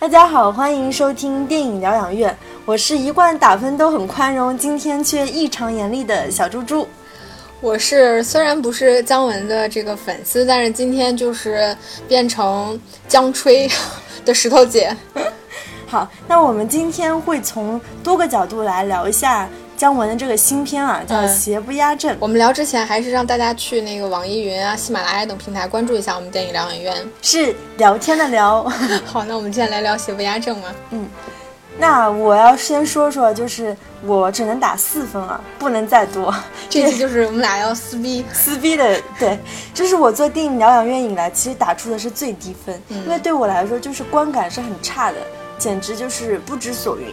大家好，欢迎收听电影疗养院，我是一贯打分都很宽容，今天却异常严厉的小猪猪。我是虽然不是姜文的这个粉丝，但是今天就是变成姜吹的石头姐。好，那我们今天会从多个角度来聊一下姜文的这个新片啊，叫《邪不压正》。我们聊之前，还是让大家去那个网易云啊、喜马拉雅等平台关注一下我们电影疗养院。是聊天的聊。好，那我们今天来聊《邪不压正》吗。嗯，那我要先说说，就是我只能打四分啊，不能再多。这期就是我们俩要撕逼撕逼的，对，这是我做电影疗养院以来其实打出的是最低分，嗯因为对我来说就是观感是很差的，简直就是不知所云。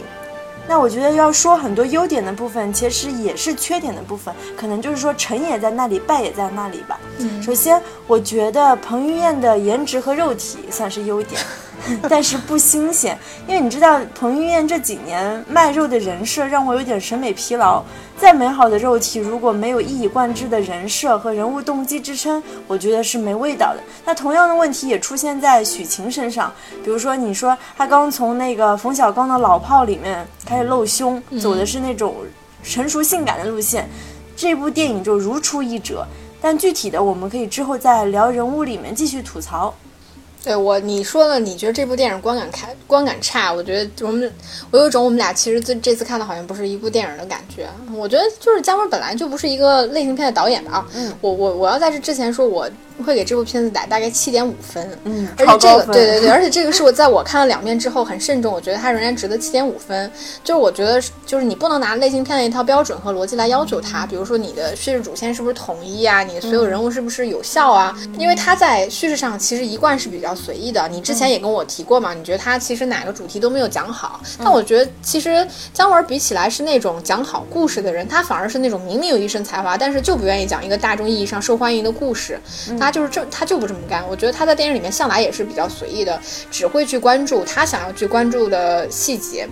那我觉得要说很多优点的部分，其实也是缺点的部分，可能就是说成也在那里，败也在那里吧。嗯首先，我觉得彭于晏的颜值和肉体算是优点，但是不新鲜，因为你知道彭于晏这几年卖肉的人设让我有点审美疲劳。再美好的肉体，如果没有一以贯之的人设和人物动机支撑，我觉得是没味道的。那同样的问题也出现在许晴身上，比如说你说她刚从那个冯小刚的老炮里面开始露胸，走的是那种成熟性感的路线，这部电影就如出一辙。但具体的，我们可以之后在聊人物里面继续吐槽。对我你说了，你觉得这部电影观感开观感差？我觉得我们我有一种我们俩其实这这次看的好像不是一部电影的感觉。我觉得就是姜文本来就不是一个类型片的导演吧。嗯，我我我要在这之前说，我会给这部片子打大概七点五分。嗯，而且这个对对对，而且这个是我在我看了两遍之后很慎重，我觉得它仍然值得七点五分。就是我觉得就是你不能拿类型片的一套标准和逻辑来要求它，比如说你的叙事主线是不是统一啊，你的所有人物是不是有效啊？因为它在叙事上其实一贯是比较随意的。你之前也跟我提过嘛，你觉得他其实哪个主题都没有讲好，但我觉得其实姜文比起来是那种讲好故事的人，他反而是那种明明有一身才华，但是就不愿意讲一个大众意义上受欢迎的故事。他就是这，他就不这么干。我觉得他在电影里面向来也是比较随意的，只会去关注他想要去关注的细节。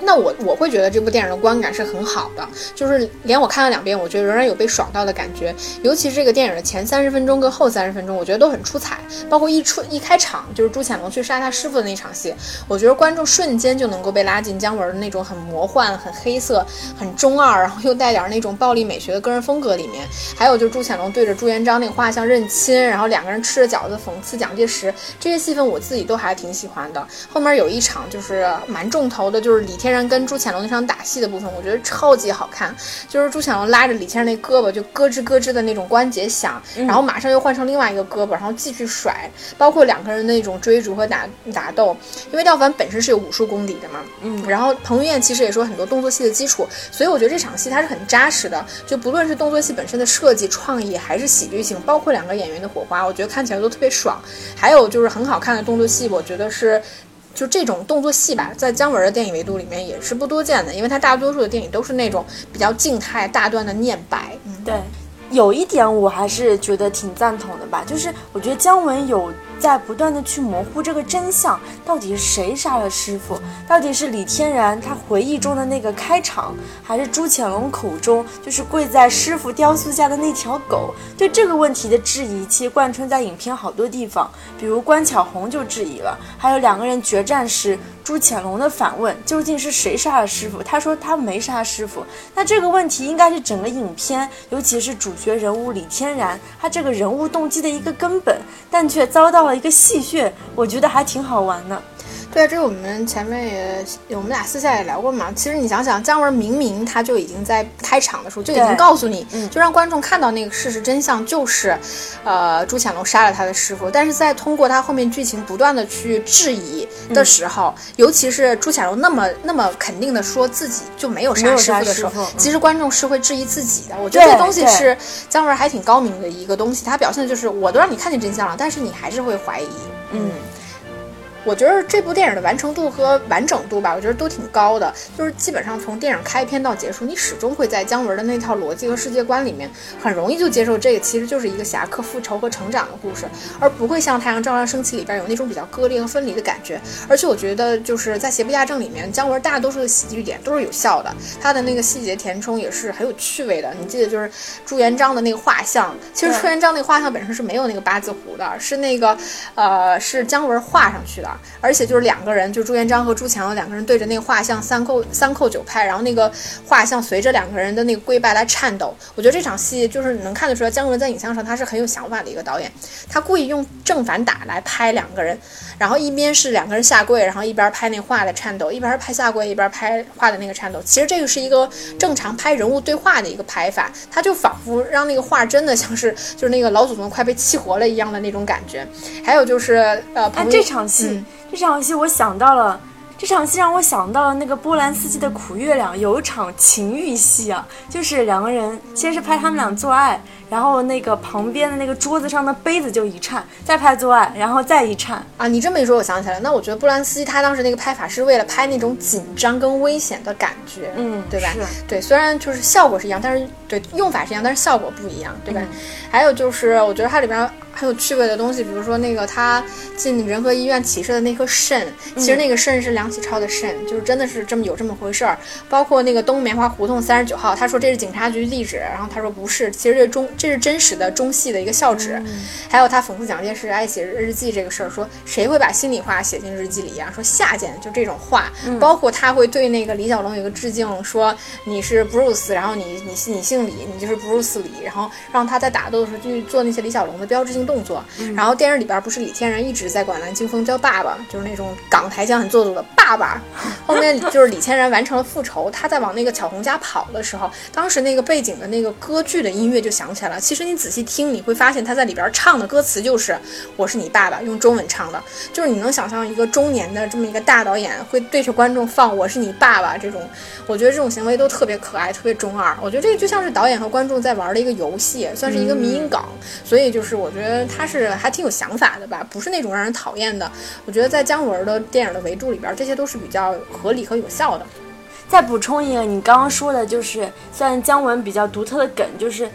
那我我会觉得这部电影的观感是很好的，就是连我看了两遍，我觉得仍然有被爽到的感觉。尤其是这个电影的前三十分钟跟后三十分钟，我觉得都很出彩。包括一出一开场就是朱潜龙去杀他师傅的那场戏，我觉得观众瞬间就能够被拉进姜文的那种很魔幻、很黑色、很中二，然后又带点那种暴力美学的个人风格里面。还有就是朱潜龙对着朱元璋那个画像认亲，然后两个人吃着饺子讽刺蒋介石，这些戏份我自己都还挺喜欢的。后面有一场就是蛮重头的，就是李天然跟朱潜龙那场打戏的部分，我觉得超级好看。就是朱潜龙拉着李天然那胳膊，就咯吱咯吱的那种关节响，然后马上又换成另外一个胳膊，然后继续甩，包括两个人的那种追逐和打打斗。因为廖凡本身是有武术功底的嘛，嗯，然后彭于晏其实也说很多动作戏的基础，所以我觉得这场戏它是很扎实的。就不论是动作戏本身的设计创意，还是喜剧性，包括两个演员的火花，我觉得看起来都特别爽。还有就是很好看的动作戏，我觉得是。就这种动作戏吧，在姜文的电影维度里面也是不多见的，因为他大多数的电影都是那种比较静态、大段的念白。嗯，对，有一点我还是觉得挺赞同的吧，就是我觉得姜文有在不断的去模糊这个真相，到底是谁杀了师傅？到底是李天然他回忆中的那个开场，还是朱潜龙口中就是跪在师傅雕塑下的那条狗？对这个问题的质疑，其实贯穿在影片好多地方，比如关巧红就质疑了，还有两个人决战时朱潜龙的反问，究竟是谁杀了师傅？他说他没杀师傅。那这个问题应该是整个影片，尤其是主角人物李天然，他这个人物动机的一个根本，但却遭到一个戏谑，我觉得还挺好玩的。对，这个我们前面也我们俩私下也聊过嘛。其实你想想，姜文明明他就已经在开场的时候就已经告诉你，嗯就让观众看到那个事实真相，就是，呃，朱潜龙杀了他的师傅。但是在通过他后面剧情不断的去质疑的时候，尤其是朱潜龙那么那么肯定的说自己就没有杀师傅的时候其实观众是会质疑自己的。我觉得这东西是姜文还挺高明的一个东西，他表现的就是我都让你看见真相了，但是你还是会怀疑。嗯，我觉得这部电影的完成度和完整度吧，我觉得都挺高的。就是基本上从电影开篇到结束，你始终会在姜文的那套逻辑和世界观里面，很容易就接受这个其实就是一个侠客复仇和成长的故事，而不会像《太阳照常升起》里边有那种比较割裂和分离的感觉。而且我觉得就是在《邪不压正》里面，姜文大多数的喜剧点都是有效的，他的那个细节填充也是很有趣味的。你记得就是朱元璋的那个画像，其实朱元璋那个画像本身是没有那个八字胡的，是那个呃是姜文画上去的。而且就是两个人，就朱元璋和朱强两个人对着那个画像三叩三叩九拍，然后那个画像随着两个人的那个跪拜来颤抖。我觉得这场戏就是能看得出来，姜文在影像上他是很有想法的一个导演。他故意用正反打来拍两个人，然后一边是两个人下跪，然后一边拍那画的颤抖，一边拍下跪，一边拍画的那个颤抖。其实这个是一个正常拍人物对话的一个拍法，他就仿佛让那个画真的像是就是那个老祖宗快被气活了一样的那种感觉。还有就是呃，哎，这场戏。这场戏我想到了，这场戏让我想到了那个波兰斯基的《苦月亮》，有一场情欲戏啊，就是两个人先是拍他们俩做爱。然后那个旁边的那个桌子上的杯子就一颤，再拍做爱，然后再一颤啊！你这么一说，我想起来，那我觉得布兰斯基他当时那个拍法是为了拍那种紧张跟危险的感觉，嗯，对吧？是，对，虽然就是效果是一样，但是对用法是一样，但是效果不一样，对吧？还有就是，我觉得它里边很有趣味的东西，比如说那个他进仁和医院起射的那颗肾，其实那个肾是梁启超的肾，就是真的是这么有这么回事儿。包括那个东棉花胡同三十九号，他说这是警察局地址，然后他说不是，其实这中。这是真实的中戏的一个校址，还有他讽刺蒋介石爱写日记这个事儿，说谁会把心里话写进日记里呀？说下贱就这种话，包括他会对那个李小龙有个致敬，说你是 Bruce，，然后你你你姓李，你就是 Bruce 李，然后让他在打斗的时候去做那些李小龙的标志性动作。然后电影里边不是李天然一直在管蓝青峰叫爸爸，就是那种港台腔很做作的爸爸。后面就是李天然完成了复仇，他在往那个巧红家跑的时候，当时那个背景的那个歌剧的音乐就响起来。其实你仔细听，你会发现他在里边唱的歌词就是“我是你爸爸”，用中文唱的。就是你能想象一个中年的这么一个大导演会对着观众放“我是你爸爸”这种，我觉得这种行为都特别可爱，特别中二。我觉得这个就像是导演和观众在玩的一个游戏，算是一个迷因梗。所以就是我觉得他是还挺有想法的吧，不是那种让人讨厌的。我觉得在姜文的电影的维度里边，这些都是比较合理和有效的。再补充一个，你刚刚说的就是算姜文比较独特的梗，就是。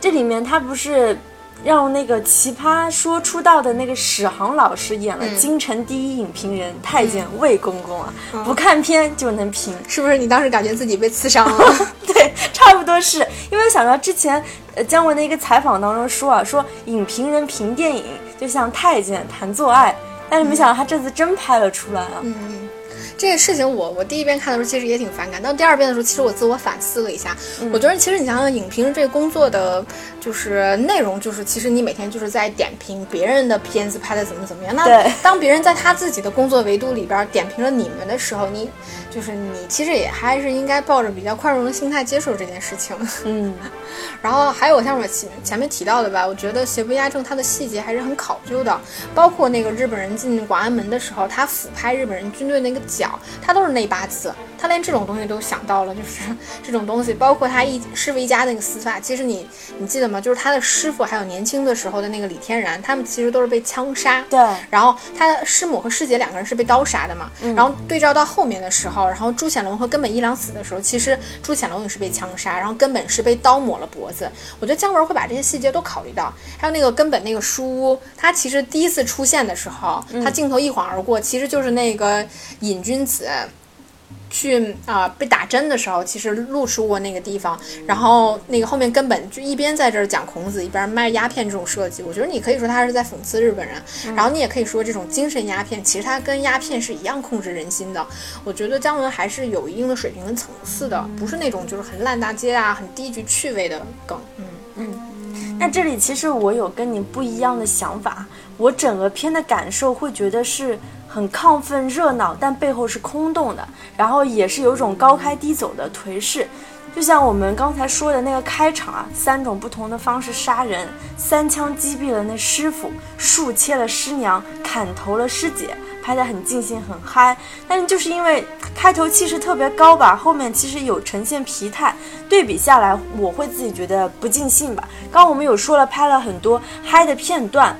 这里面他不是让那个奇葩说出道的那个史航老师演了京城第一影评人太监魏公公啊，不看片就能评，是不是？你当时感觉自己被刺伤了？对，差不多是因为想到之前呃姜文的一个采访当中说啊，说影评人评电影就像太监谈做爱，但是没想到他这次真拍了出来啊。嗯。这个事情，我我第一遍看的时候其实也挺反感，到第二遍的时候，其实我自我反思了一下，我觉得其实你想想，影评这个工作的就是内容，就是其实你每天就是在点评别人的片子拍的怎么怎么样。那当别人在他自己的工作维度里边点评了你们的时候，你就是你其实也还是应该抱着比较宽容的心态接受这件事情。嗯，然后还有像我前前面提到的吧，我觉得邪不压正，它的细节还是很考究的，包括那个日本人进广安门的时候，他俯拍日本人军队那个脚。他都是内八字，他连这种东西都想到了，就是这种东西，包括他一师傅一家那个死法，其实你你记得吗？就是他的师傅还有年轻的时候的那个李天然，他们其实都是被枪杀。对。然后他的师母和师姐两个人是被刀杀的嘛？然后对照到后面的时候，然后朱显龙和根本一郎死的时候，其实朱显龙也是被枪杀，然后根本是被刀抹了脖子。我觉得姜文会把这些细节都考虑到。还有那个根本那个书屋，他其实第一次出现的时候，他镜头一晃而过，其实就是那个瘾君子。去啊，被打针的时候，其实露出过那个地方，然后那个后面根本就一边在这儿讲孔子，一边卖鸦片这种设计，我觉得你可以说他是在讽刺日本人，然后你也可以说这种精神鸦片，其实它跟鸦片是一样控制人心的。我觉得姜文还是有一定的水平跟层次的，不是那种就是很烂大街啊、很低级趣味的梗。嗯嗯，那这里其实我有跟你不一样的想法，我整个片的感受会觉得是。很亢奋热闹，但背后是空洞的，然后也是有种高开低走的颓势，就像我们刚才说的那个开场啊，三种不同的方式杀人，三枪击毙了那师傅，树切了师娘，砍头了师姐，拍得很尽兴很嗨，但是就是因为开头气势特别高吧，后面其实有呈现疲态，对比下来我会自己觉得不尽兴吧。刚刚我们有说了，拍了很多嗨的片段。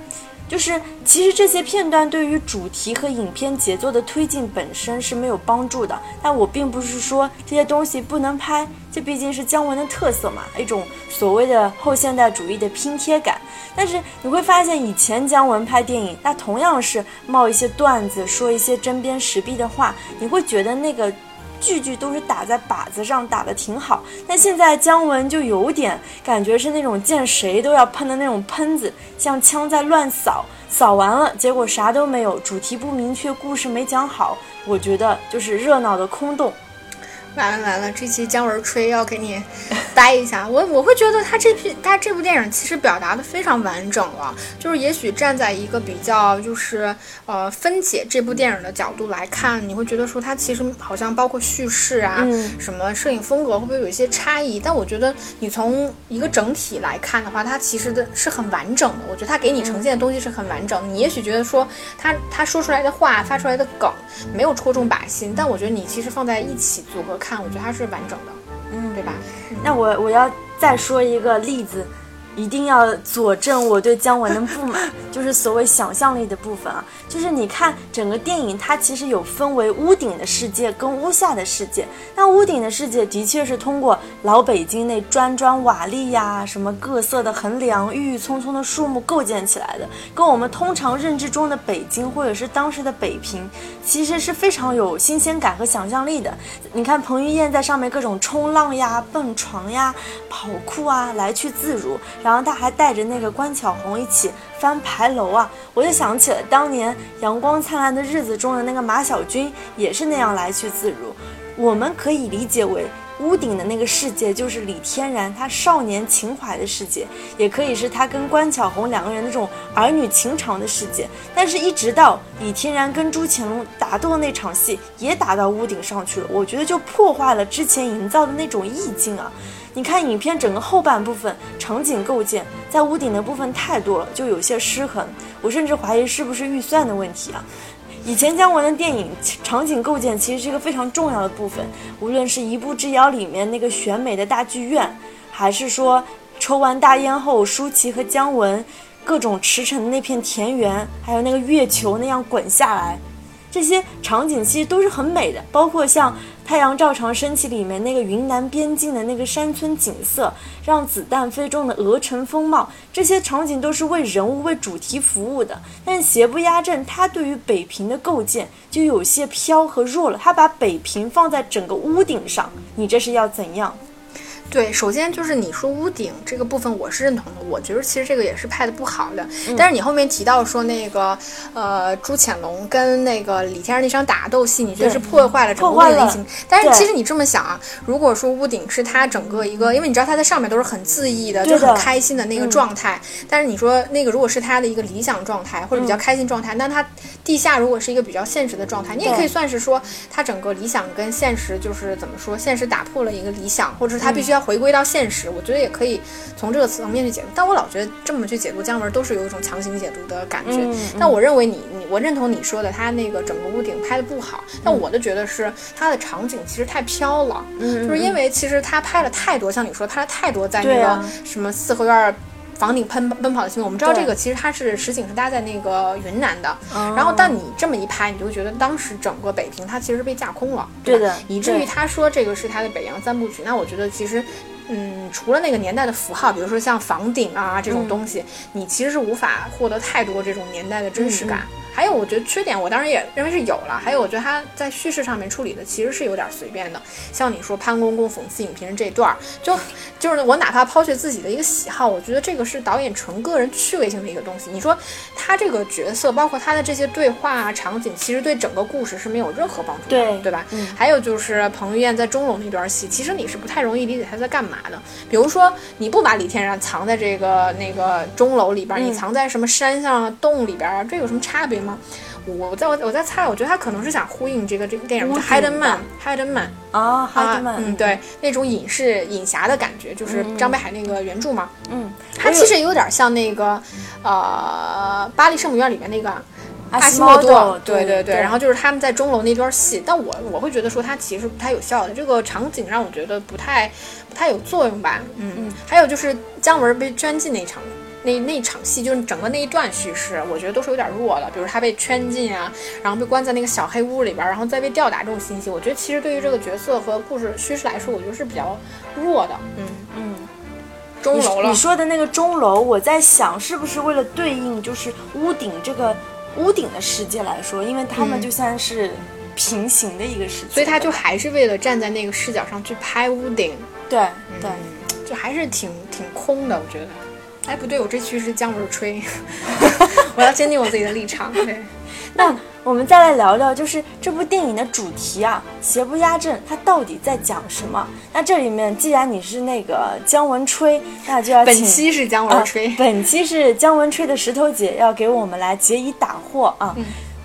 就是其实这些片段对于主题和影片节奏的推进本身是没有帮助的。但我并不是说这些东西不能拍，这毕竟是姜文的特色嘛，一种所谓的后现代主义的拼贴感。但是你会发现，以前姜文拍电影，那同样是冒一些段子，说一些针砭时弊的话，你会觉得那个。句句都是打在靶子上，打得挺好。但现在姜文就有点感觉是那种见谁都要喷的那种喷子，像枪在乱扫，扫完了结果啥都没有，主题不明确，故事没讲好。我觉得就是热闹的空洞。完了完了，这期姜文吹要给你掰一下。我我会觉得他这批他这部电影其实表达的非常完整了，就是也许站在一个比较就是呃分解这部电影的角度来看，你会觉得说它其实好像包括叙事啊，什么摄影风格会不会有一些差异？但我觉得你从一个整体来看的话，它其实的是很完整的。我觉得它给你呈现的东西是很完整。你也许觉得说他他说出来的话发出来的梗没有戳中靶心，但我觉得你其实放在一起组合。看，我觉得它是完整的，嗯，对吧？那我我要再说一个例子。一定要佐证我对姜文的不满，就是所谓想象力的部分啊。就是你看整个电影，它其实有分为屋顶的世界跟屋下的世界。那屋顶的世界的确是通过老北京那砖砖瓦砾呀，什么各色的横梁、郁郁葱葱的树木构建起来的，跟我们通常认知中的北京或者是当时的北平，其实是非常有新鲜感和想象力的。你看彭于晏在上面各种冲浪呀、蹦床呀、跑酷啊，来去自如。然后他还带着那个关巧红一起翻牌楼啊，我就想起了当年《阳光灿烂的日子》中的那个马小军，也是那样来去自如。我们可以理解为屋顶的那个世界就是李天然他少年情怀的世界，也可以是他跟关巧红两个人那种儿女情长的世界。但是，一直到李天然跟朱潜龙打斗的那场戏，也打到屋顶上去了，我觉得就破坏了之前营造的那种意境啊。你看影片整个后半部分场景构建，在屋顶的部分太多了，就有些失衡。我甚至怀疑是不是预算的问题啊？以前姜文的电影场景构建其实是一个非常重要的部分，无论是一步之遥里面那个选美的大剧院，还是说抽完大烟后舒淇和姜文各种驰骋的那片田园，还有那个月球那样滚下来。这些场景其实都是很美的，包括像《太阳照常升起》里面那个云南边境的那个山村景色，让子弹飞中的鹅城风貌，这些场景都是为人物、为主题服务的。但邪不压正，他对于北平的构建就有些飘和弱了。他把北平放在整个屋顶上，你这是要怎样？对，首先就是你说屋顶这个部分，我是认同的。我觉得其实这个也是拍的不好的。但是你后面提到说那个，呃，朱潜龙跟那个李天然那场打斗戏，你觉得是破坏了整个屋顶的但是其实你这么想啊，如果说屋顶是他整个一个，因为你知道他在上面都是很恣意的，就很开心的那个状态。但是你说那个如果是他的一个理想状态或者比较开心状态，那他地下如果是一个比较现实的状态，你也可以算是说他整个理想跟现实就是怎么说，现实打破了一个理想，或者是他必须要。回归到现实，我觉得也可以从这个层面去解读。但我老觉得这么去解读姜文都是有一种强行解读的感觉。但我认为你你我认同你说的，他那个整个屋顶拍的不好。但我的觉得是他的场景其实太飘了，就是因为其实他拍了太多，像你说拍了太多在那个什么四合院。房顶喷奔跑的新闻，我们知道这个其实它是实景是搭在那个云南的，然后但你这么一拍，你就会觉得当时整个北平它其实被架空了，对的，以至于他说这个是他的北洋三部曲。那我觉得其实，嗯，除了那个年代的符号，比如说像房顶啊这种东西，你其实是无法获得太多这种年代的真实感。还有，我觉得缺点，我当然也认为是有了。还有，我觉得他在叙事上面处理的其实是有点随便的。像你说潘公公讽刺影评人这段，就就是我哪怕抛却自己的一个喜好，我觉得这个是导演纯个人趣味性的一个东西。你说他这个角色，包括他的这些对话啊、场景，其实对整个故事是没有任何帮助的，对对吧？还有就是彭于晏在钟楼那段戏，其实你是不太容易理解他在干嘛的。比如说，你不把李天然藏在这个那个钟楼里边，你藏在什么山上洞里边，这有什么差别？吗？我在我我在猜，我觉得他可能是想呼应这个这个电影《Hidden Man》，Hidden Man 啊，Hidden Man，嗯，对，那种隐士隐侠的感觉，就是张北海那个原著嘛，嗯，他其实有点像那个呃《巴黎圣母院》里面那个阿西莫多，对对对，然后就是他们在钟楼那段戏，但我我会觉得说它其实不太有效的，这个场景让我觉得不太不太有作用吧，嗯。嗯，还有就是姜文被圈禁那场。那那场戏，就是整个那一段叙事，我觉得都是有点弱的。比如他被圈禁啊，然后被关在那个小黑屋里边，然后再被吊打这种信息，我觉得其实对于这个角色和故事叙事来说，我觉得是比较弱的。嗯嗯，钟楼了。你说的那个钟楼，我在想是不是为了对应就是屋顶这个屋顶的世界来说，因为他们就像是平行的一个世界，所以他就还是为了站在那个视角上去拍屋顶。对对。就还是挺挺空的，我觉得。哎，不对，我这期是姜文吹，我要坚定我自己的立场。对，那我们再来聊聊，就是这部电影的主题啊，《邪不压正》，它到底在讲什么？那这里面，既然你是那个姜文吹，那就要本期是姜文吹，本期是姜文吹的石头姐要给我们来解疑打惑啊。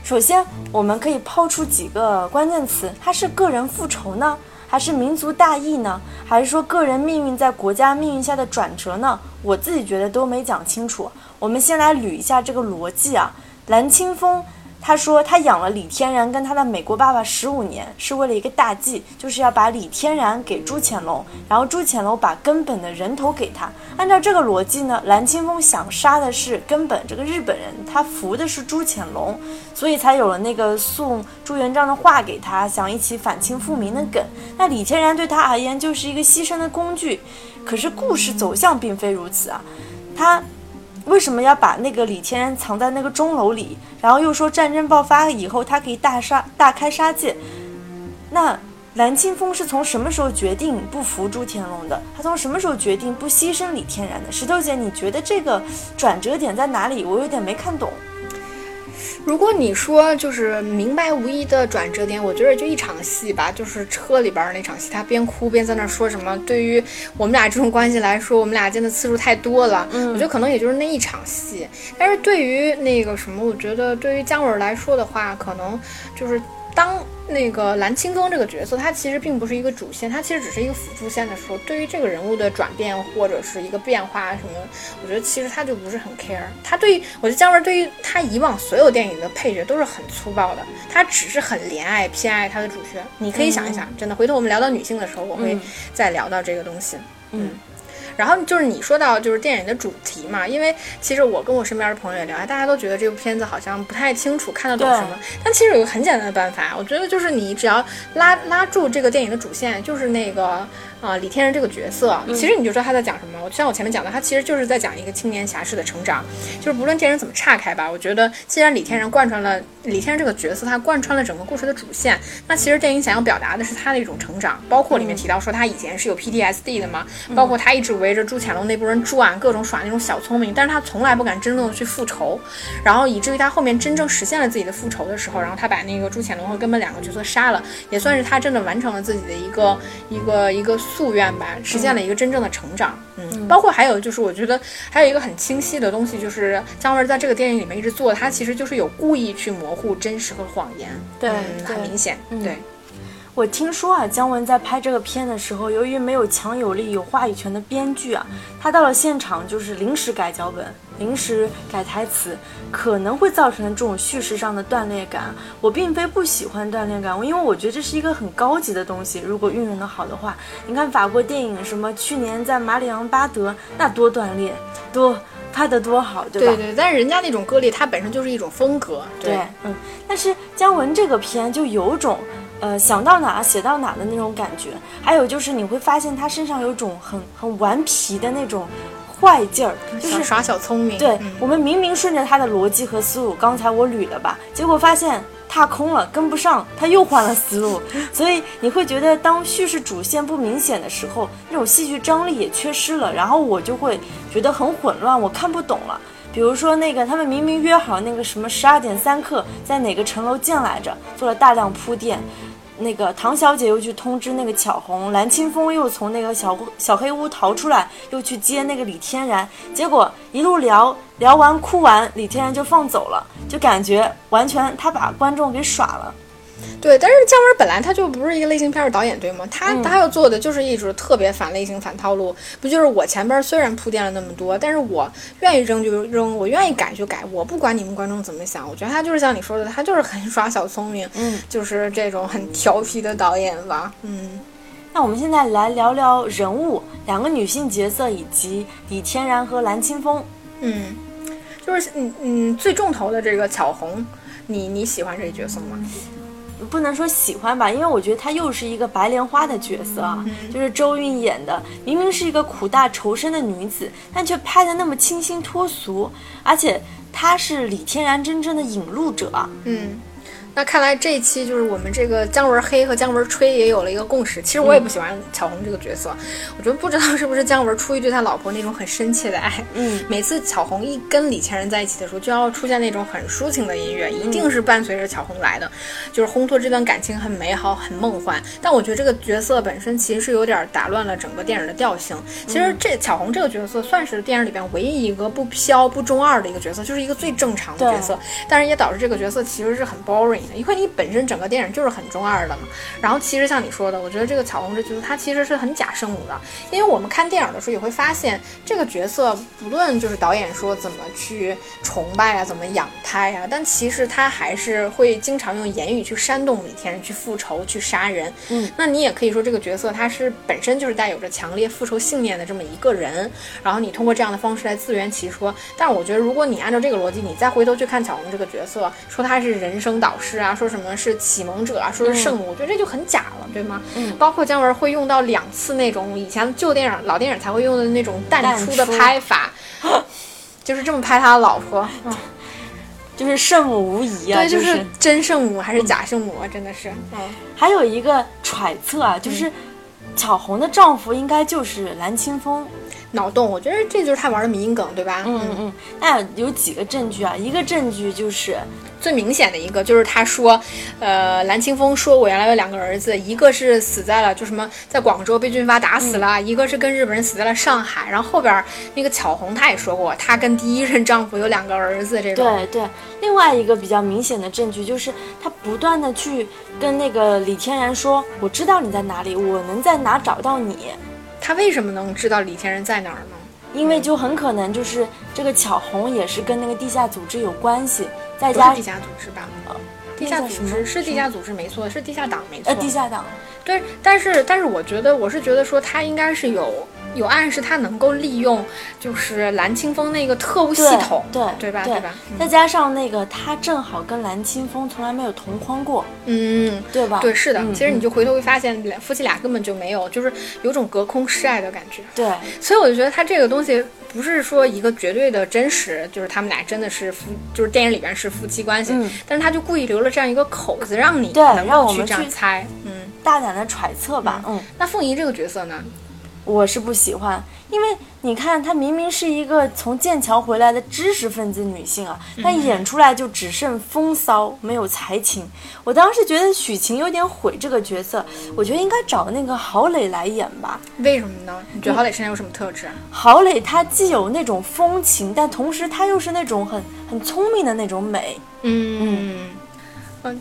首先，我们可以抛出几个关键词，它是个人复仇呢？还是民族大义呢？还是说个人命运在国家命运下的转折呢？我自己觉得都没讲清楚。我们先来捋一下这个逻辑啊，蓝清风。他说，他养了李天然跟他的美国爸爸十五年，是为了一个大计，就是要把李天然给朱潜龙，然后朱潜龙把根本的人头给他。按照这个逻辑呢，蓝清风想杀的是根本这个日本人，他服的是朱潜龙，所以才有了那个送朱元璋的话给他，想一起反清复明的梗。那李天然对他而言就是一个牺牲的工具，可是故事走向并非如此啊，他。为什么要把那个李天然藏在那个钟楼里？然后又说战争爆发以后，他可以大杀大开杀戒。那蓝青峰是从什么时候决定不服朱天龙的？他从什么时候决定不牺牲李天然的？石头姐，你觉得这个转折点在哪里？我有点没看懂。如果你说就是明白无疑的转折点，我觉得就一场戏吧，就是车里边那场戏，他边哭边在那说什么。对于我们俩这种关系来说，我们俩见的次数太多了，我觉得可能也就是那一场戏。但是对于那个什么，我觉得对于姜文来说的话，可能就是当。那个蓝青风这个角色，他其实并不是一个主线，他其实只是一个辅助线的时候，对于这个人物的转变或者是一个变化什么，我觉得其实他就不是很 care。他对于我觉得姜文对于他以往所有电影的配角都是很粗暴的，他只是很怜爱偏爱他的主角。你可以想一想，真的，回头我们聊到女性的时候，我会再聊到这个东西。嗯。然后就是你说到就是电影的主题嘛，因为其实我跟我身边的朋友也聊，大家都觉得这部片子好像不太清楚看得懂什么。但其实有个很简单的办法，我觉得就是你只要拉拉住这个电影的主线，就是那个。啊，李天然这个角色，其实你就知道他在讲什么。我就像我前面讲的，他其实就是在讲一个青年侠士的成长。就是不论电影怎么岔开吧，我觉得既然李天然贯穿了李天然这个角色，他贯穿了整个故事的主线，那其实电影想要表达的是他的一种成长。包括里面提到说他以前是有 PTSD 的嘛，包括他一直围着朱潜龙那波人转，各种耍那种小聪明，但是他从来不敢真正的去复仇。然后以至于他后面真正实现了自己的复仇的时候，然后他把那个朱潜龙和根本两个角色杀了，也算是他真的完成了自己的一个一个一个。夙愿吧，实现了一个真正的成长。嗯，包括还有就是，我觉得还有一个很清晰的东西，就是姜文在这个电影里面一直做，他其实就是有故意去模糊真实和谎言。对，很明显。对。我听说啊，姜文在拍这个片的时候，由于没有强有力、有话语权的编剧啊，他到了现场就是临时改脚本、临时改台词，可能会造成这种叙事上的断裂感。我并非不喜欢断裂感，因为我觉得这是一个很高级的东西。如果运用的好的话，你看法国电影什么，去年在马里昂巴德那多断裂，多拍得多好，对吧？对对，但是人家那种割裂，它本身就是一种风格。对，嗯，但是姜文这个片就有种。呃，想到哪写到哪的那种感觉，还有就是你会发现他身上有种很很顽皮的那种坏劲儿，就是耍小聪明。对我们明明顺着他的逻辑和思路，刚才我捋了吧，结果发现踏空了，跟不上，他又换了思路，所以你会觉得当叙事主线不明显的时候，那种戏剧张力也缺失了，然后我就会觉得很混乱，我看不懂了。比如说那个他们明明约好那个什么十二点三刻在哪个城楼见来着，做了大量铺垫。那个唐小姐又去通知那个巧红，蓝清风又从那个小小黑屋逃出来，又去接那个李天然，结果一路聊聊完哭完，李天然就放走了，就感觉完全他把观众给耍了。对，但是姜文本来他就不是一个类型片的导演，对吗？他他要做的就是一直特别反类型、反套路，不就是我前边虽然铺垫了那么多，但是我愿意扔就扔，我愿意改就改，我不管你们观众怎么想。我觉得他就是像你说的，他就是很耍小聪明，嗯，就是这种很调皮的导演吧。嗯，那我们现在来聊聊人物，两个女性角色以及李天然和蓝青风。嗯，就是嗯嗯，最重头的这个巧红，你你喜欢这个角色吗？不能说喜欢吧，因为我觉得她又是一个白莲花的角色啊，就是周韵演的，明明是一个苦大仇深的女子，但却拍的那么清新脱俗，而且她是李天然真正的引路者。嗯。那看来这一期就是我们这个姜文黑和姜文吹也有了一个共识。其实我也不喜欢巧红这个角色，我觉得不知道是不是姜文出于对他老婆那种很深切的爱，嗯，每次巧红一跟李千人在一起的时候，就要出现那种很抒情的音乐，一定是伴随着巧红来的，就是烘托这段感情很美好、很梦幻。但我觉得这个角色本身其实是有点打乱了整个电影的调性。其实这巧红这个角色算是电影里边唯一一个不飘不中二的一个角色，就是一个最正常的角色，但是也导致这个角色其实是很 boring。因为你本身整个电影就是很中二的嘛，然后其实像你说的，我觉得这个巧红这角色她其实是很假圣母的，因为我们看电影的时候也会发现，这个角色不论就是导演说怎么去崇拜啊，怎么养他呀，但其实他还是会经常用言语去煽动李天然去复仇、去杀人。嗯，那你也可以说这个角色他是本身就是带有着强烈复仇信念的这么一个人，然后你通过这样的方式来自圆其说。但是我觉得如果你按照这个逻辑，你再回头去看巧红这个角色，说他是人生导师啊，说。什么是启蒙者啊？说是圣母，我觉得这就很假了，对吗？嗯，包括姜文会用到两次那种以前旧电影、老电影才会用的那种淡出的拍法，就是这么拍他的老婆，就是圣母无疑啊，对，就是真圣母还是假圣母啊？真的是，嗯，还有一个揣测啊，就是巧红的丈夫应该就是蓝青峰。脑洞，我觉得这就是他玩的迷因梗，对吧？嗯嗯嗯。那有几个证据啊？一个证据就是最明显的一个，就是他说，呃，蓝清风说我原来有两个儿子，一个是死在了就什么在广州被军阀打死了，一个是跟日本人死在了上海。然后后边那个巧红她也说过，她跟第一任丈夫有两个儿子。这种对对。另外一个比较明显的证据就是她不断的去跟那个李天然说，我知道你在哪里，我能在哪找到你。他为什么能知道李天然在哪儿呢？因为就很可能就是这个巧红也是跟那个地下组织有关系，再加地下组织吧？呃，地下组织是地下组织没错，是地下党没错。呃，地下党。对，但是但是我觉得我是觉得说他应该是有。有暗示他能够利用，就是蓝清风那个特务系统，对对吧？对吧？再加上那个他正好跟蓝清风从来没有同框过，嗯，对吧？对，是的。其实你就回头会发现，夫妻俩根本就没有，就是有种隔空示爱的感觉。对，所以我就觉得他这个东西不是说一个绝对的真实，就是他们俩真的是夫，就是电影里边是夫妻关系。嗯，但是他就故意留了这样一个口子，让你对让我们去这样猜，嗯，大胆的揣测吧。嗯，那凤仪这个角色呢？我是不喜欢，因为你看她明明是一个从剑桥回来的知识分子女性啊，但演出来就只剩风骚，没有才情。我当时觉得许晴有点毁这个角色，我觉得应该找那个郝蕾来演吧。为什么呢？你觉得郝蕾身上有什么特质？郝蕾她既有那种风情，但同时她又是那种很很聪明的那种美。嗯。嗯，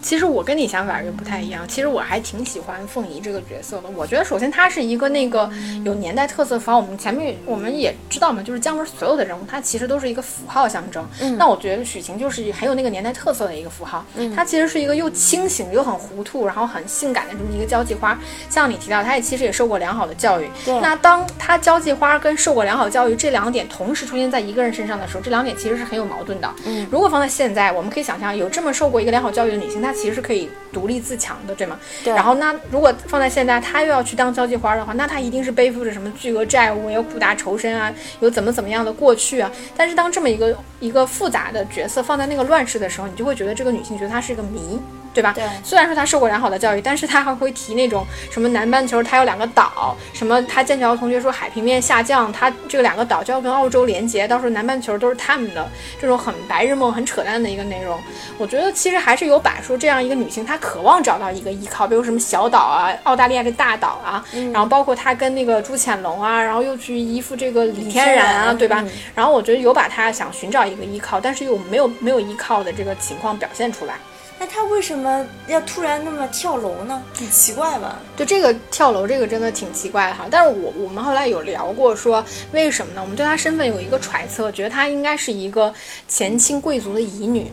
其实我跟你想法又不太一样。其实我还挺喜欢凤仪这个角色的。我觉得首先她是一个那个有年代特色符号。我们前面我们也知道嘛，就是姜文所有的人物，他其实都是一个符号象征。嗯，那我觉得许晴就是很有那个年代特色的一个符号。嗯，她其实是一个又清醒又很糊涂，然后很性感的这么一个交际花。像你提到，她也其实也受过良好的教育。对。那当她交际花跟受过良好教育这两点同时出现在一个人身上的时候，这两点其实是很有矛盾的。嗯，如果放在现在，我们可以想象，有这么受过一个良好教育的女性，她其实是可以。独立自强的，对吗？对。然后那如果放在现在，她又要去当交际花的话，那她一定是背负着什么巨额债务，有苦大仇深啊，有怎么怎么样的过去啊。但是当这么一个一个复杂的角色放在那个乱世的时候，你就会觉得这个女性觉得她是一个谜。对吧？对，虽然说他受过良好的教育，但是他还会提那种什么南半球他有两个岛，什么他剑桥同学说海平面下降，他这个两个岛就要跟澳洲连接，到时候南半球都是他们的，这种很白日梦、很扯淡的一个内容。我觉得其实还是有把说这样一个女性，她渴望找到一个依靠，比如什么小岛啊，澳大利亚的大岛啊，然后包括她跟那个朱潜龙啊，然后又去依附这个李天然啊，对吧？然后我觉得有把她想寻找一个依靠，但是又没有没有依靠的这个情况表现出来。那他为什么要突然那么跳楼呢？很奇怪吧？就这个跳楼，这个真的挺奇怪的哈。但是我我们后来有聊过，说为什么呢？我们对他身份有一个揣测，觉得他应该是一个前清贵族的遗女。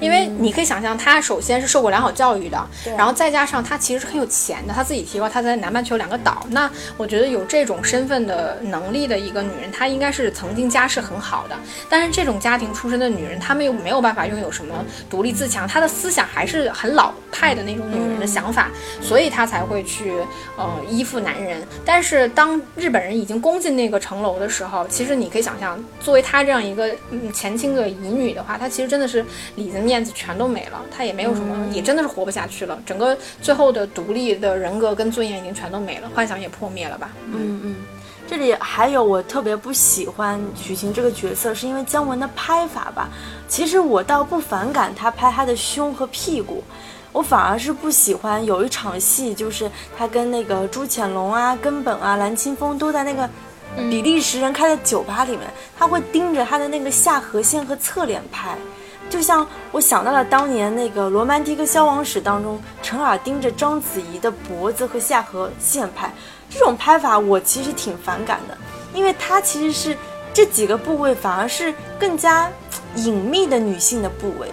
因为你可以想象，他首先是受过良好教育的，然后再加上他其实是很有钱的，他自己提过他在南半球两个岛。那我觉得有这种身份的能力的一个女人，她应该是曾经家世很好的。但是这种家庭出身的女人，她们又没有办法拥有什么独立自强，她的思想还是很老派的那种女人的想法，所以她才会去呃依附男人。但是当日本人已经攻进那个城楼的时候，其实你可以想象，作为她这样一个嗯前清的遗女的话，她其实真的是里子面子全都没了，他也没有什么，也真的是活不下去了。整个最后的独立的人格跟尊严已经全都没了，幻想也破灭了吧？嗯嗯，这里还有我特别不喜欢许晴这个角色，是因为姜文的拍法吧。其实我倒不反感他拍他的胸和屁股，我反而是不喜欢有一场戏，就是他跟那个朱潜龙啊、根本啊、蓝青峰都在那个比利时人开的酒吧里面，他会盯着他的那个下颌线和侧脸拍。就像我想到了当年那个《罗曼蒂克消亡史》当中，陈耳盯着章子怡的脖子和下颌线拍，这种拍法我其实挺反感的，因为它其实是这几个部位反而是更加隐秘的女性的部位。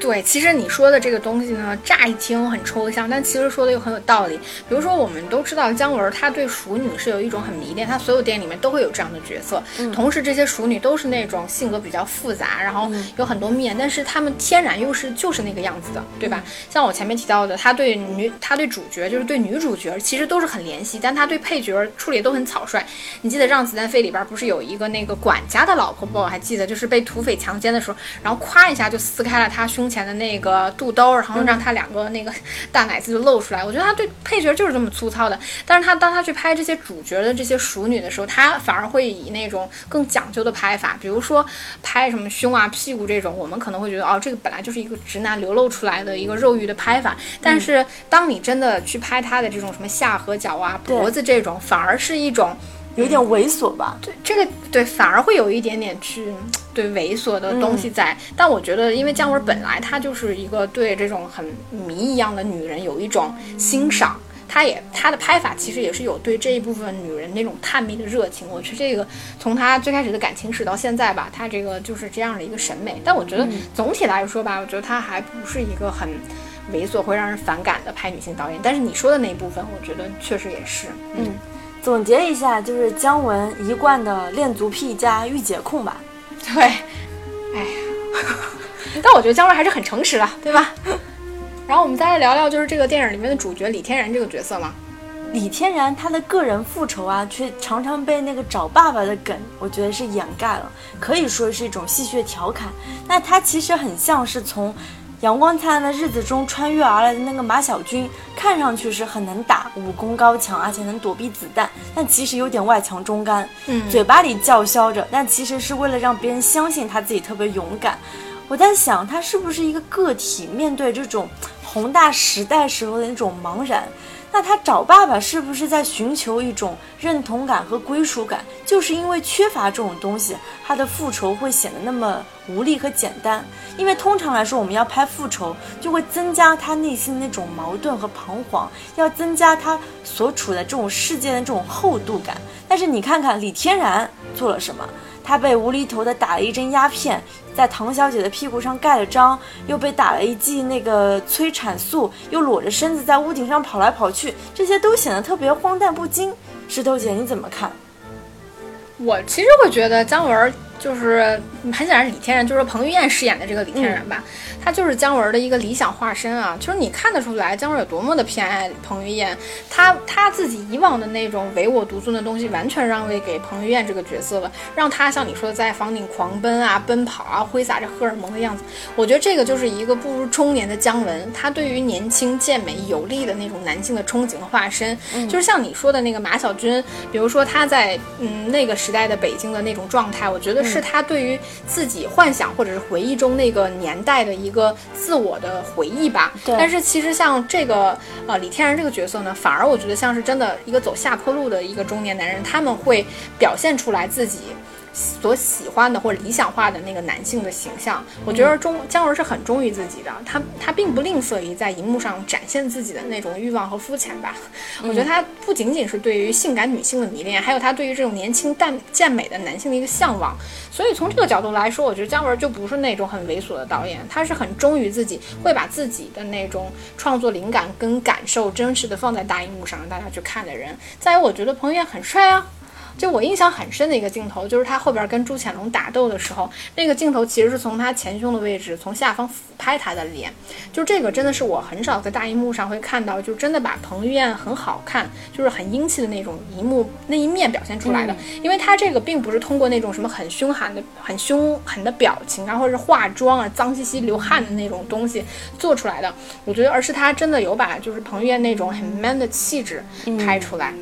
对，其实你说的这个东西呢，乍一听很抽象，但其实说的又很有道理。比如说，我们都知道姜文他对熟女是有一种很迷恋，他所有电影里面都会有这样的角色。同时，这些熟女都是那种性格比较复杂，然后有很多面，但是她们天然又是就是那个样子的，对吧？像我前面提到的，他对女，他对主角就是对女主角其实都是很怜惜，但他对配角处理都很草率。你记得《让子弹飞》里边不是有一个那个管家的老婆不？我还记得，就是被土匪强奸的时候，然后咵一下就撕开了他胸前的那个肚兜，然后让他两个那个大奶子就露出来。我觉得他对配角就是这么粗糙的，但是他当他去拍这些主角的这些熟女的时候，他反而会以那种更讲究的拍法，比如说拍什么胸啊、屁股这种，我们可能会觉得哦，这个本来就是一个直男流露出来的一个肉欲的拍法，但是当你真的去拍他的这种什么下颌角啊、脖子这种，反而是一种。有点猥琐吧？对，这个对，反而会有一点点去对猥琐的东西在。但我觉得，因为姜文本来他就是一个对这种很迷一样的女人有一种欣赏，他也他的拍法其实也是有对这一部分女人那种探秘的热情。我觉得这个从他最开始的感情史到现在吧，他这个就是这样的一个审美。但我觉得总体来说吧，我觉得他还不是一个很猥琐会让人反感的拍女性导演。但是你说的那一部分，我觉得确实也是，嗯。总结一下，就是姜文一贯的恋足癖加御姐控吧。对，哎呀，但我觉得姜文还是很诚实的，对吧？然后我们再来聊聊，就是这个电影里面的主角李天然这个角色嘛。李天然他的个人复仇啊，却常常被那个找爸爸的梗，我觉得是掩盖了，可以说是一种戏谑调侃。那他其实很像是从。阳光灿烂的日子中穿越而来的那个马小军，看上去是很能打，武功高强，而且能躲避子弹，但其实有点外强中干。嗯，嘴巴里叫嚣着，但其实是为了让别人相信他自己特别勇敢。我在想，他是不是一个个体，面对这种宏大时代时候的那种茫然？那他找爸爸是不是在寻求一种认同感和归属感？就是因为缺乏这种东西，他的复仇会显得那么无力和简单。因为通常来说，我们要拍复仇，就会增加他内心的那种矛盾和彷徨，要增加他所处的这种世界的这种厚度感。但是你看看李天然做了什么？他被无厘头的打了一针鸦片，在唐小姐的屁股上盖了章，又被打了一剂那个催产素，又裸着身子在屋顶上跑来跑去，这些都显得特别荒诞不经。石头姐你怎么看？我其实会觉得姜文。就是很显然，李天然就是彭于晏饰演的这个李天然吧，他就是姜文的一个理想化身啊。就是你看得出来，姜文有多么的偏爱彭于晏，他他自己以往的那种唯我独尊的东西，完全让位给彭于晏这个角色了，让他像你说的在房顶狂奔啊、奔跑啊、挥洒着荷尔蒙的样子。我觉得这个就是一个步入中年的姜文，他对于年轻、健美、有力的那种男性的憧憬的化身，就是像你说的那个马小军，比如说他在嗯那个时代的北京的那种状态，我觉得。是他对于自己幻想或者是回忆中那个年代的一个自我的回忆吧。但是其实像这个呃李天然这个角色呢，反而我觉得像是真的一个走下坡路的一个中年男人，他们会表现出来自己。所喜欢的或者理想化的那个男性的形象。我觉得忠姜文是很忠于自己的，他他并不吝啬于在荧幕上展现自己的那种欲望和肤浅吧。我觉得他不仅仅是对于性感女性的迷恋，还有他对于这种年轻但健美的男性的一个向往。所以从这个角度来说，我觉得姜文就不是那种很猥琐的导演，他是很忠于自己，会把自己的那种创作灵感跟感受真实的放在大荧幕上让大家去看的人。再有，我觉得彭于晏很帅啊。就我印象很深的一个镜头，就是他后边跟朱潜龙打斗的时候，那个镜头其实是从他前胸的位置，从下方俯拍他的脸。就这个真的是我很少在大荧幕上会看到，就真的把彭于晏很好看，就是很英气的那种一幕那一面表现出来的。因为他这个并不是通过那种什么很凶悍的、很凶狠的表情啊，或者是化妆啊、脏兮兮流汗的那种东西做出来的。我觉得，而是他真的有把就是彭于晏那种很 man 的气质拍出来。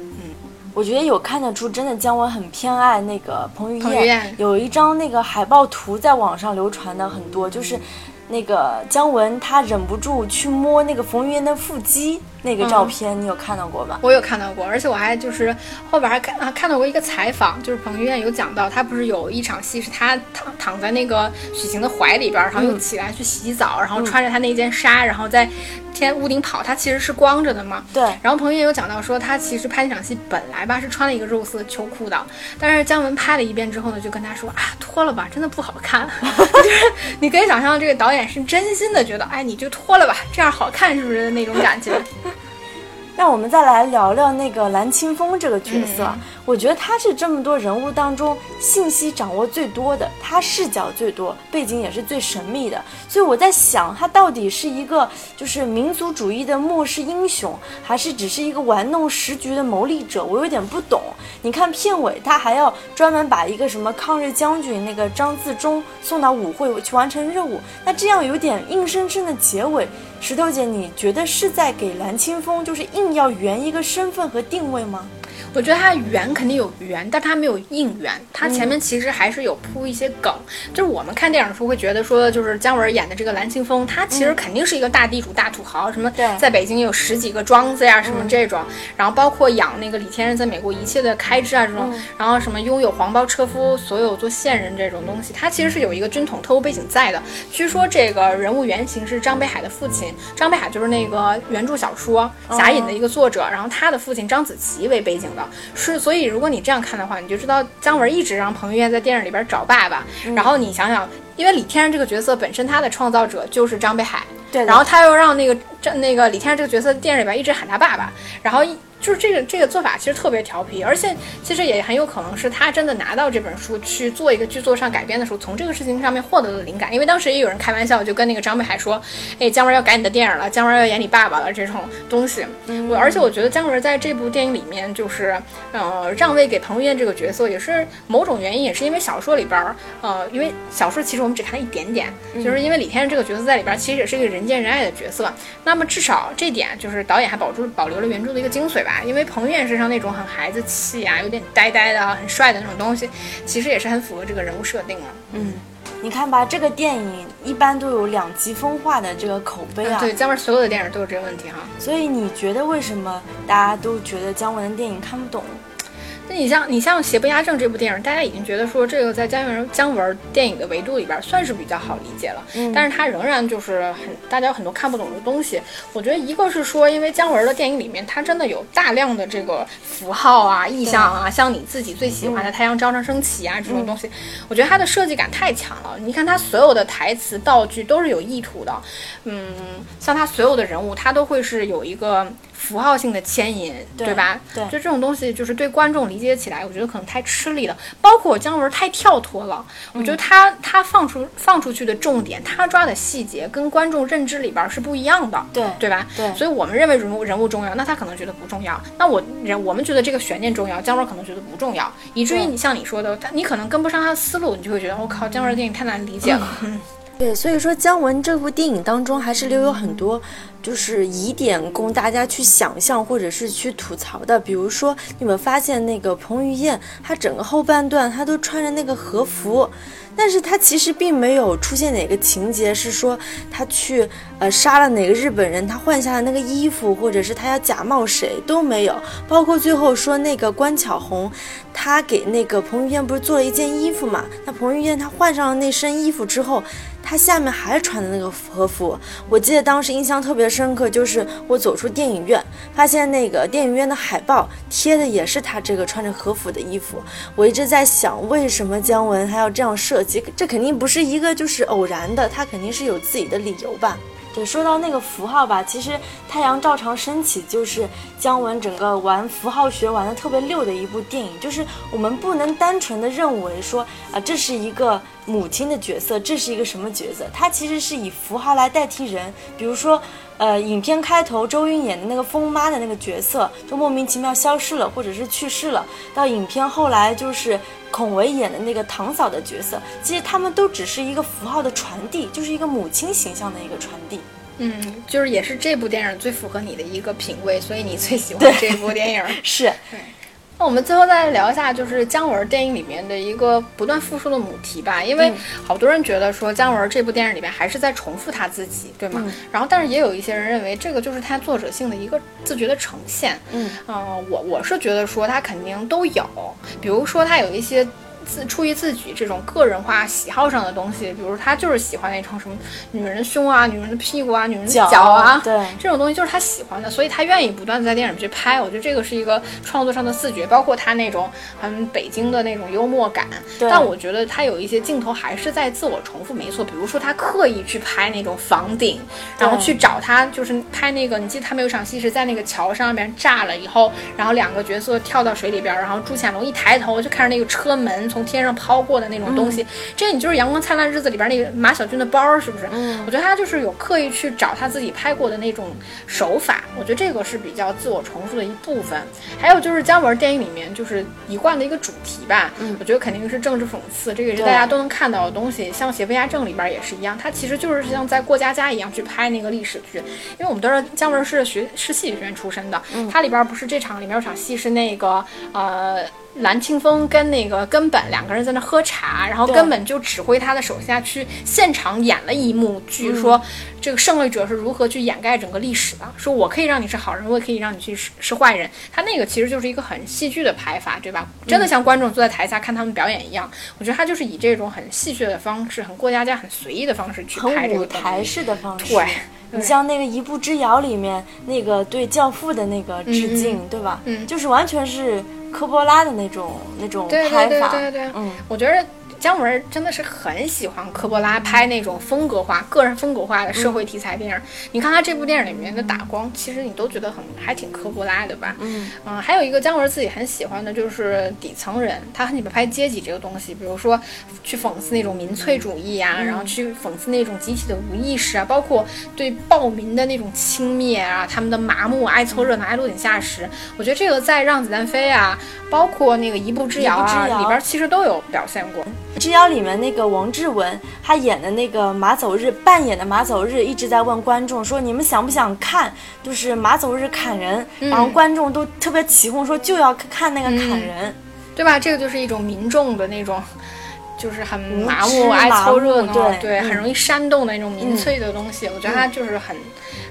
我觉得有看得出，真的姜文很偏爱那个彭于晏。有一张那个海报图在网上流传的很多，就是那个姜文他忍不住去摸那个彭于晏的腹肌。那个照片你有看到过吧？我有看到过，而且我还就是后边还看啊看到过一个采访，就是彭于晏有讲到，他不是有一场戏是他躺躺在那个许晴的怀里边，然后又起来去洗澡，然后穿着他那件纱，然后在天屋顶跑，他其实是光着的嘛。对。然后彭于晏有讲到说，他其实拍那场戏本来吧是穿了一个肉色秋裤的，但是姜文拍了一遍之后呢，就跟他说啊脱了吧，真的不好看。就是你可以想象这个导演是真心的觉得，哎你就脱了吧，这样好看是不是那种感觉？让我们再来聊聊那个蓝清风这个角色。我觉得他是这么多人物当中信息掌握最多的，他视角最多，背景也是最神秘的。所以我在想，他到底是一个就是民族主义的末世英雄，还是只是一个玩弄时局的谋利者？我有点不懂。你看片尾，他还要专门把一个什么抗日将军那个张自忠送到舞会去完成任务，那这样有点硬生生的结尾。石头姐，你觉得是在给蓝青风就是硬要圆一个身份和定位吗？我觉得它圆肯定有圆，但它没有硬圆。它前面其实还是有铺一些梗。就是我们看电影的时候会觉得说，就是姜文演的这个蓝青峰，他其实肯定是一个大地主、大土豪，什么在北京有十几个庄子呀，什么这种。然后包括养那个李天任在美国一切的开支啊，这种。然后什么拥有黄包车夫，所有做线人这种东西，他其实是有一个军统特务背景在的。据说这个人物原型是张北海的父亲，张北海就是那个原著小说《侠隐》的一个作者，然后他的父亲张子琪为背景的。是，所以如果你这样看的话，你就知道姜文一直让彭于晏在电影里边找爸爸。然后你想想，因为李天然这个角色本身他的创造者就是张北海，对，然后他又让那个张那个李天然这个角色电影里边一直喊他爸爸，然后。就是这个这个做法其实特别调皮，而且其实也很有可能是他真的拿到这本书去做一个剧作上改编的时候，从这个事情上面获得了灵感。因为当时也有人开玩笑，就跟那个张北海说：“哎，姜文要改你的电影了，姜文要演你爸爸了。”这种东西。我而且我觉得姜文在这部电影里面就是呃让位给彭于晏这个角色，也是某种原因，也是因为小说里边儿呃，因为小说其实我们只看了一点点，就是因为李天任这个角色在里边其实也是一个人见人爱的角色。那么至少这点就是导演还保住保留了原著的一个精髓吧。因为彭于晏身上那种很孩子气啊，有点呆呆的、很帅的那种东西，其实也是很符合这个人物设定了。嗯，你看吧，这个电影一般都有两极分化的这个口碑啊。对，姜文所有的电影都有这个问题哈。所以你觉得为什么大家都觉得姜文的电影看不懂？那你像你像《邪不压正》这部电影，大家已经觉得说这个在姜文姜文电影的维度里边算是比较好理解了，嗯，但是它仍然就是很大家有很多看不懂的东西。我觉得一个是说，因为姜文的电影里面，它真的有大量的这个符号啊、意象啊，像你自己最喜欢的太阳照常升起啊这种东西，我觉得它的设计感太强了。你看他所有的台词道具都是有意图的，嗯，像他所有的人物，他都会是有一个。符号性的牵引，对吧？对，就这种东西，就是对观众理解起来，我觉得可能太吃力了。包括姜文太跳脱了，我觉得他他放出放出去的重点，他抓的细节跟观众认知里边是不一样的，对对吧？对，所以我们认为人物人物重要，那他可能觉得不重要。那我人我们觉得这个悬念重要，姜文可能觉得不重要，以至于你像你说的，他你可能跟不上他的思路，你就会觉得我靠，姜文的电影太难理解了。对，所以说姜文这部电影当中还是留有很多。就是疑点供大家去想象或者是去吐槽的。比如说，你们发现那个彭于晏，他整个后半段他都穿着那个和服。但是他其实并没有出现哪个情节是说他去呃杀了哪个日本人，他换下了那个衣服，或者是他要假冒谁都没有。包括最后说那个关巧红，他给那个彭于晏不是做了一件衣服嘛？那彭于晏他换上了那身衣服之后。他下面还穿的那个和服，我记得当时印象特别深深刻，就是我走出电影院，发现那个电影院的海报贴的也是他这个穿着和服的衣服。我一直在想，为什么姜文还要这样设计？这肯定不是一个就是偶然的，他肯定是有自己的理由吧。对，说到那个符号吧，其实《太阳照常升起》就是姜文整个玩符号学玩的特别溜的一部电影。就是我们不能单纯的认为说啊，这是一个母亲的角色，这是一个什么角色？它其实是以符号来代替人。比如说，呃，影片开头周韵演的那个疯妈的那个角色就莫名其妙消失了，或者是去世了。到影片后来就是孔维演的那个堂嫂的角色，其实他们都只是一个符号的传递，就是一个母亲形象的一个传递。嗯，就是也是这部电影最符合你的一个品味，所以你最喜欢这部电影 是。那我们最后再聊一下，就是姜文电影里面的一个不断复述的母题吧，因为好多人觉得说姜文这部电影里面还是在重复他自己，对吗？然后，但是也有一些人认为这个就是他作者性的一个自觉的呈现。嗯，我我是觉得说他肯定都有，比如说他有一些。自出于自己这种个人化喜好上的东西，比如他就是喜欢那种什么女人的胸啊、女人的屁股啊、女人的脚啊，对这种东西就是他喜欢的，所以他愿意不断的在电影去拍。我觉得这个是一个创作上的自觉，包括他那种很北京的那种幽默感。但我觉得他有一些镜头还是在自我重复，没错。比如说他刻意去拍那种房顶，然后去找他就是拍那个，你记得他们有场戏是在那个桥上面炸了以后，然后两个角色跳到水里边，然后朱潜龙一抬头就看着那个车门。从天上抛过的那种东西，这你就是《阳光灿烂日子》里边那个马小军的包，是不是？嗯，我觉得他就是有刻意去找他自己拍过的那种手法，我觉得这个是比较自我重复的一部分。还有就是姜文电影里面就是一贯的一个主题吧，嗯，我觉得肯定是政治讽刺，这个也是大家都能看到的东西。像《邪不压正》里边也是一样，他其实就是像在过家家一样去拍那个历史剧，因为我们都知道姜文是学是戏剧学院出身的，他里边不是这场里面有场戏是那个呃。蓝清风跟那个根本两个人在那喝茶，然后根本就指挥他的手下去现场演了一幕剧，说这个胜利者是如何去掩盖整个历史的。说我可以让你是好人，我也可以让你去是是坏人。他那个其实就是一个很戏剧的拍法，对吧？真的像观众坐在台下看他们表演一样。我觉得他就是以这种很戏谑的方式，很过家家、很随意的方式去拍这个舞台式的方式。对，你像那个《一步之遥》里面那个对教父的那个致敬，对吧？嗯，就是完全是。科波拉的那种那种拍法，对对对对对，嗯，我觉得。姜文真的是很喜欢科波拉拍那种风格化、个人风格化的社会题材电影。你看他这部电影里面的打光，其实你都觉得很还挺科波拉的吧？嗯嗯，还有一个姜文自己很喜欢的就是底层人，他很喜欢拍阶级这个东西，比如说去讽刺那种民粹主义啊，然后去讽刺那种集体的无意识啊，包括对暴民的那种轻蔑啊，他们的麻木、爱凑热闹、爱落井下石。我觉得这个在《让子弹飞》啊，包括那个《一步之遥》啊里边，其实都有表现过。之遥里面那个王志文，他演的那个马走日扮演的马走日，一直在问观众说：“你们想不想看？就是马走日砍人。”然后观众都特别起哄，说就要看那个砍人，对吧？这个就是一种民众的那种，就是很麻木、爱凑热闹，对对，很容易煽动的那种民粹的东西。我觉得他就是很。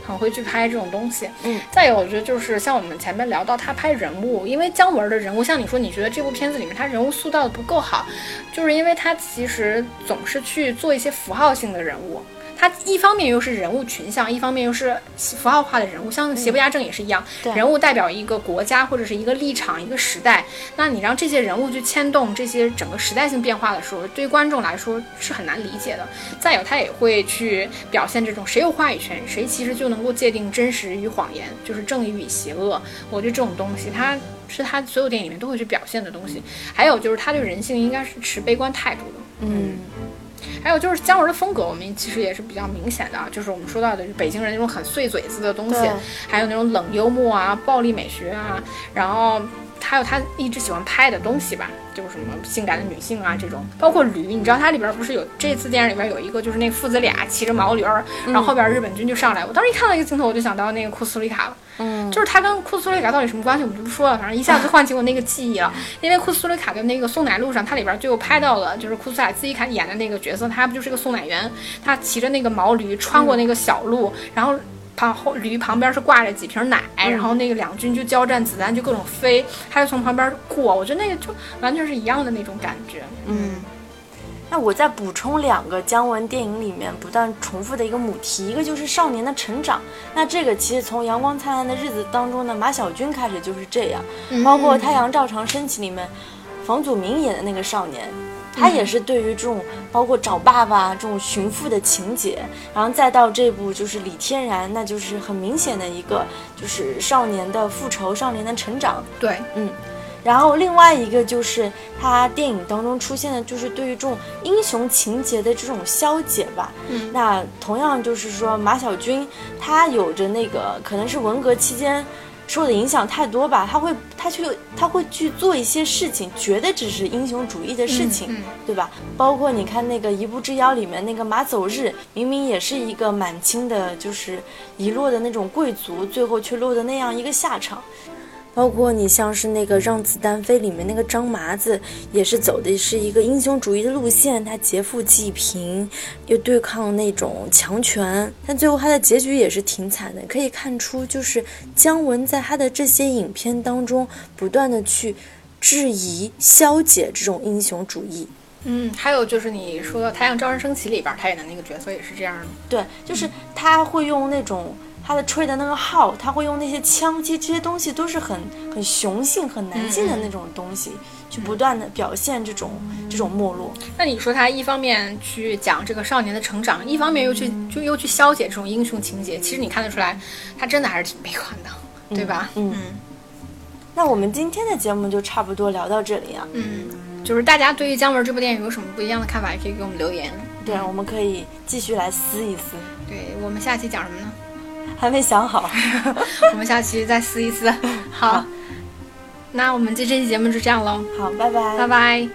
很会去拍这种东西，嗯，再有我觉得就是像我们前面聊到他拍人物，因为姜文的人物，像你说你觉得这部片子里面他人物塑造的不够好，就是因为他其实总是去做一些符号性的人物。它一方面又是人物群像，一方面又是符号化的人物，像邪不压正也是一样，人物代表一个国家或者是一个立场、一个时代。那你让这些人物去牵动这些整个时代性变化的时候，对于观众来说是很难理解的。再有，他也会去表现这种谁有话语权，谁其实就能够界定真实与谎言，就是正义与邪恶。我觉得这种东西，他是他所有电影里面都会去表现的东西。还有就是他对人性应该是持悲观态度的。嗯。还有就是姜文的风格，我们其实也是比较明显的，就是我们说到的北京人那种很碎嘴子的东西，还有那种冷幽默啊、暴力美学啊，然后。还有他一直喜欢拍的东西吧，就是什么性感的女性啊这种，包括驴，你知道它里边不是有这次电影里边有一个就是那父子俩骑着毛驴儿，然后后边日本军就上来，我当时一看到一个镜头，我就想到那个库斯里卡了。嗯，就是他跟库斯里卡到底什么关系，我们就不说了，反正一下子唤起我那个记忆了。因为库斯里卡的那个送奶路上，它里边就拍到了，就是库斯里卡自己看演的那个角色，他不就是个送奶员？他骑着那个毛驴穿过那个小路，然后旁后驴旁边是挂着几瓶奶，然后那个两军就交战，子弹就各种飞，他就从旁边过，我觉得那个就完全是一样的那种感觉。嗯。那我再补充两个姜文电影里面不断重复的一个母题，一个就是少年的成长。那这个其实从《阳光灿烂的日子》当中的马小军开始就是这样，包括《太阳照常升起》里面房祖名演的那个少年，他也是对于这种包括找爸爸这种寻父的情节，然后再到这部就是李天然，那就是很明显的一个就是少年的复仇、少年的成长。对，嗯。然后另外一个就是他电影当中出现的，就是对于这种英雄情节的这种消解吧。嗯，那同样就是说马小军他有着那个可能是文革期间受的影响太多吧，他会他去他会去做一些事情，觉得只是英雄主义的事情，对吧？包括你看那个《一步之遥》里面那个马走日，明明也是一个满清的，就是遗落的那种贵族，最后却落得那样一个下场。包括你像是那个《让子弹飞》里面那个张麻子，也是走的是一个英雄主义的路线，他劫富济贫，又对抗那种强权，但最后他的结局也是挺惨的。可以看出，就是姜文在他的这些影片当中，不断的去质疑、消解这种英雄主义。嗯，还有就是你说《太阳照常升起》里边他演的那个角色也是这样的。对，就是他会用那种。他的吹的那个号，他会用那些枪，其实这些东西都是很很雄性、很男性的那种东西，去不断的表现这种这种没落。那你说他一方面去讲这个少年的成长，一方面又去就又去消解这种英雄情节，其实你看得出来，他真的还是挺悲观的，对吧？嗯。那我们今天的节目就差不多聊到这里啊。嗯，就是大家对于姜文这部电影有什么不一样的看法，也可以给我们留言。对，我们可以继续来撕一撕。对我们下期讲什么呢？还没想好，我们下期再撕一撕。好，那我们这这期节目就这样喽。好，拜拜，拜拜。